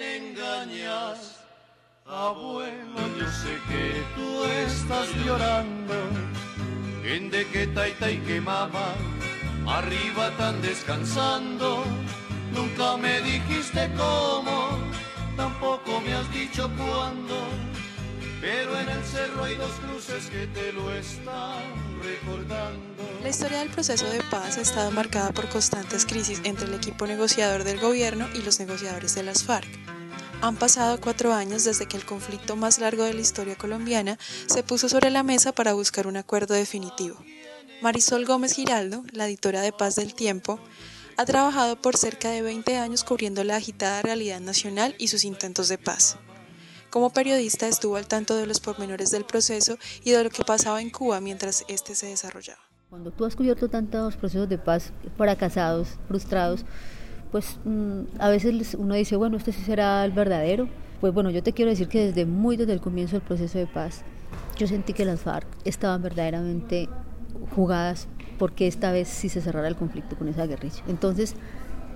engañas. Abuelo, yo sé que tú estás llorando. En de que taita y que mamá, arriba tan descansando. Nunca me dijiste cómo, tampoco me has dicho cuándo. Pero en el cerro hay dos cruces que te lo están historia del proceso de paz ha estado marcada por constantes crisis entre el equipo negociador del gobierno y los negociadores de las FARC. Han pasado cuatro años desde que el conflicto más largo de la historia colombiana se puso sobre la mesa para buscar un acuerdo definitivo. Marisol Gómez Giraldo, la editora de Paz del Tiempo, ha trabajado por cerca de 20 años cubriendo la agitada realidad nacional y sus intentos de paz. Como periodista estuvo al tanto de los pormenores del proceso y de lo que pasaba en Cuba mientras este se desarrollaba. Cuando tú has cubierto tantos procesos de paz fracasados, frustrados, pues mm, a veces uno dice, bueno, este sí será el verdadero. Pues bueno, yo te quiero decir que desde muy desde el comienzo del proceso de paz, yo sentí que las FARC estaban verdaderamente jugadas porque esta vez sí se cerrara el conflicto con esa guerrilla. Entonces,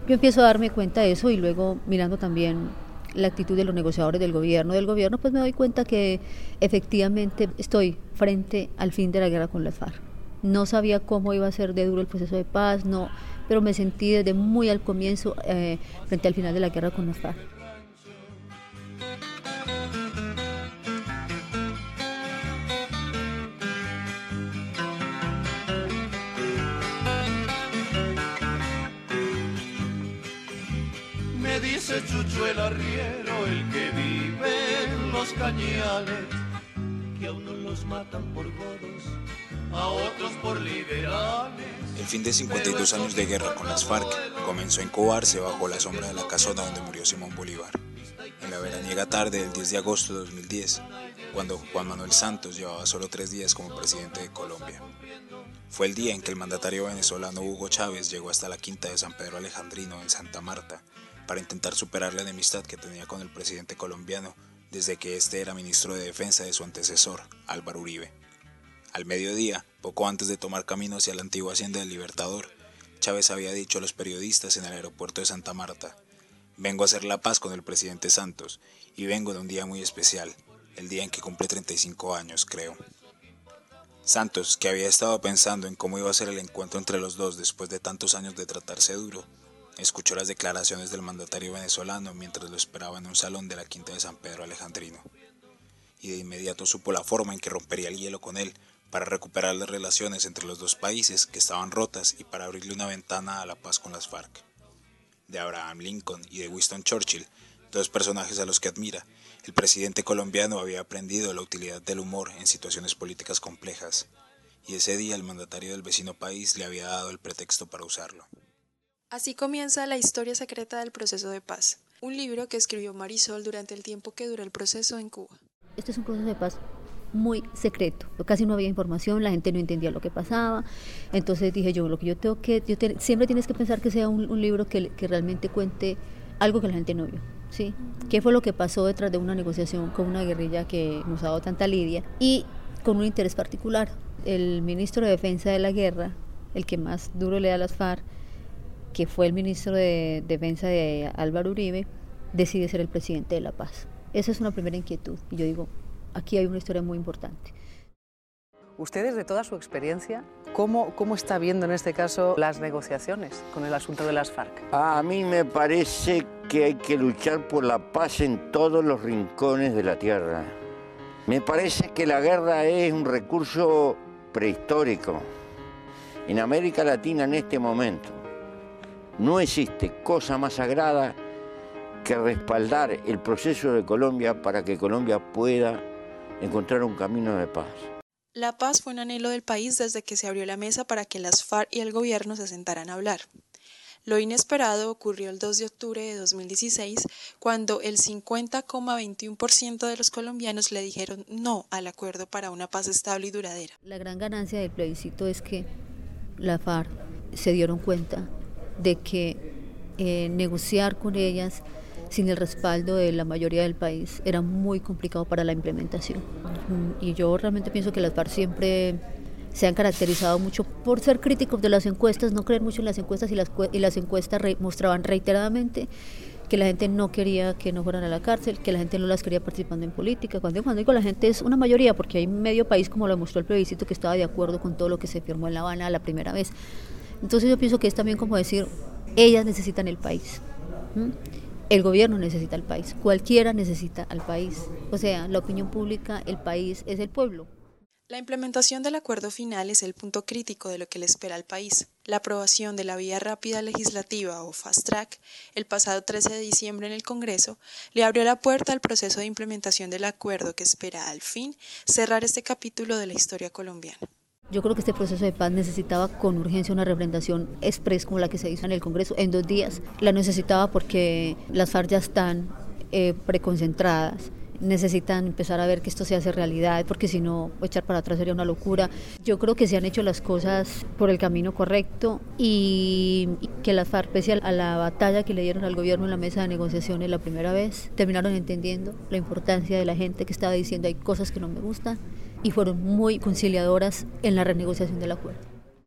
yo empiezo a darme cuenta de eso y luego mirando también la actitud de los negociadores del gobierno, del gobierno, pues me doy cuenta que efectivamente estoy frente al fin de la guerra con las FARC. No sabía cómo iba a ser de duro el proceso de paz, no, pero me sentí desde muy al comienzo eh, frente al final de la guerra con los FARC. Me dice Chucho el arriero, el que vive en los cañales, que a unos los matan por godos, a otros por liberales. El fin de 52 años de guerra con las FARC comenzó a incubarse bajo la sombra de la casona donde murió Simón Bolívar. En la veraniega tarde del 10 de agosto de 2010, cuando Juan Manuel Santos llevaba solo tres días como presidente de Colombia. Fue el día en que el mandatario venezolano Hugo Chávez llegó hasta la quinta de San Pedro Alejandrino en Santa Marta para intentar superar la enemistad que tenía con el presidente colombiano desde que este era ministro de Defensa de su antecesor, Álvaro Uribe. Al mediodía, poco antes de tomar camino hacia la antigua hacienda del Libertador, Chávez había dicho a los periodistas en el aeropuerto de Santa Marta, vengo a hacer la paz con el presidente Santos y vengo de un día muy especial, el día en que cumple 35 años, creo. Santos, que había estado pensando en cómo iba a ser el encuentro entre los dos después de tantos años de tratarse duro, escuchó las declaraciones del mandatario venezolano mientras lo esperaba en un salón de la quinta de San Pedro Alejandrino. Y de inmediato supo la forma en que rompería el hielo con él para recuperar las relaciones entre los dos países que estaban rotas y para abrirle una ventana a la paz con las FARC. De Abraham Lincoln y de Winston Churchill, dos personajes a los que admira, el presidente colombiano había aprendido la utilidad del humor en situaciones políticas complejas, y ese día el mandatario del vecino país le había dado el pretexto para usarlo. Así comienza La historia secreta del proceso de paz, un libro que escribió Marisol durante el tiempo que duró el proceso en Cuba. Este es un proceso de paz muy secreto, casi no había información, la gente no entendía lo que pasaba, entonces dije yo, lo que yo tengo que, yo siempre tienes que pensar que sea un, libro que, que, realmente cuente algo que la gente no vio, ¿sí? ¿Qué fue lo que pasó detrás de una negociación con una guerrilla que nos ha dado tanta lidia y con un interés particular? El ministro de Defensa de la Guerra, el que más duro le da a las FARC, que fue el ministro de Defensa de Álvaro Uribe, decide ser el presidente de la paz. Esa es una primera inquietud. Y yo digo, aquí hay una historia muy importante. Usted, desde toda su experiencia, ¿cómo, ¿cómo está viendo en este caso las negociaciones con el asunto de las FARC? A mí me parece que hay que luchar por la paz en todos los rincones de la tierra. Me parece que la guerra es un recurso prehistórico. En América Latina en este momento no existe cosa más sagrada que respaldar el proceso de Colombia para que Colombia pueda encontrar un camino de paz. La paz fue un anhelo del país desde que se abrió la mesa para que las FARC y el gobierno se sentaran a hablar. Lo inesperado ocurrió el 2 de octubre de 2016, cuando el 50,21% de los colombianos le dijeron no al acuerdo para una paz estable y duradera. La gran ganancia del plebiscito es que la FARC se dieron cuenta de que eh, negociar con ellas sin el respaldo de la mayoría del país era muy complicado para la implementación. Y yo realmente pienso que las FARC siempre se han caracterizado mucho por ser críticos de las encuestas, no creer mucho en las encuestas y las, y las encuestas mostraban reiteradamente que la gente no quería que no fueran a la cárcel, que la gente no las quería participando en política. Cuando, cuando digo la gente es una mayoría, porque hay medio país, como lo demostró el plebiscito, que estaba de acuerdo con todo lo que se firmó en La Habana la primera vez. Entonces yo pienso que es también como decir, ellas necesitan el país. El gobierno necesita el país, cualquiera necesita al país. O sea, la opinión pública, el país es el pueblo. La implementación del acuerdo final es el punto crítico de lo que le espera al país. La aprobación de la vía rápida legislativa o fast track el pasado 13 de diciembre en el Congreso le abrió la puerta al proceso de implementación del acuerdo que espera al fin cerrar este capítulo de la historia colombiana. Yo creo que este proceso de paz necesitaba con urgencia una representación express como la que se hizo en el Congreso en dos días. La necesitaba porque las FARC ya están eh, preconcentradas necesitan empezar a ver que esto se hace realidad, porque si no, echar para atrás sería una locura. Yo creo que se han hecho las cosas por el camino correcto y, que las FARC, pese a la batalla que le dieron al gobierno en la mesa de negociaciones la primera vez, terminaron entendiendo la importancia de la gente que estaba diciendo hay cosas que no me gustan y fueron muy conciliadoras en la renegociación del acuerdo.